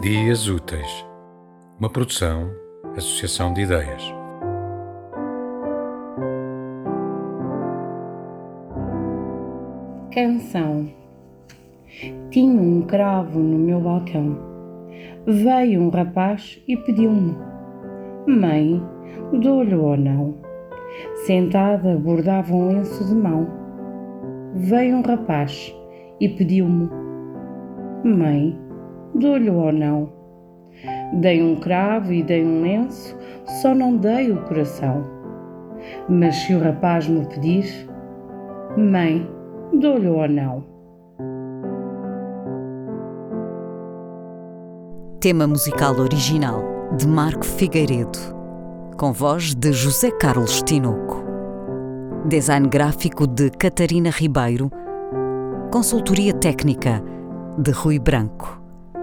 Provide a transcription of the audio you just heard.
Dias Úteis, uma produção, associação de ideias. Canção Tinha um cravo no meu balcão. Veio um rapaz e pediu-me: Mãe, dou-lhe ou não? Sentada, bordava um lenço de mão. Veio um rapaz e pediu-me: Mãe, dou-lhe ou não? Dei um cravo e dei um lenço, só não dei o coração. Mas se o rapaz me pedir, Mãe, dou-lhe ou não? Tema musical original de Marco Figueiredo, com voz de José Carlos Tinoco. Design gráfico de Catarina Ribeiro. Consultoria técnica de Rui Branco.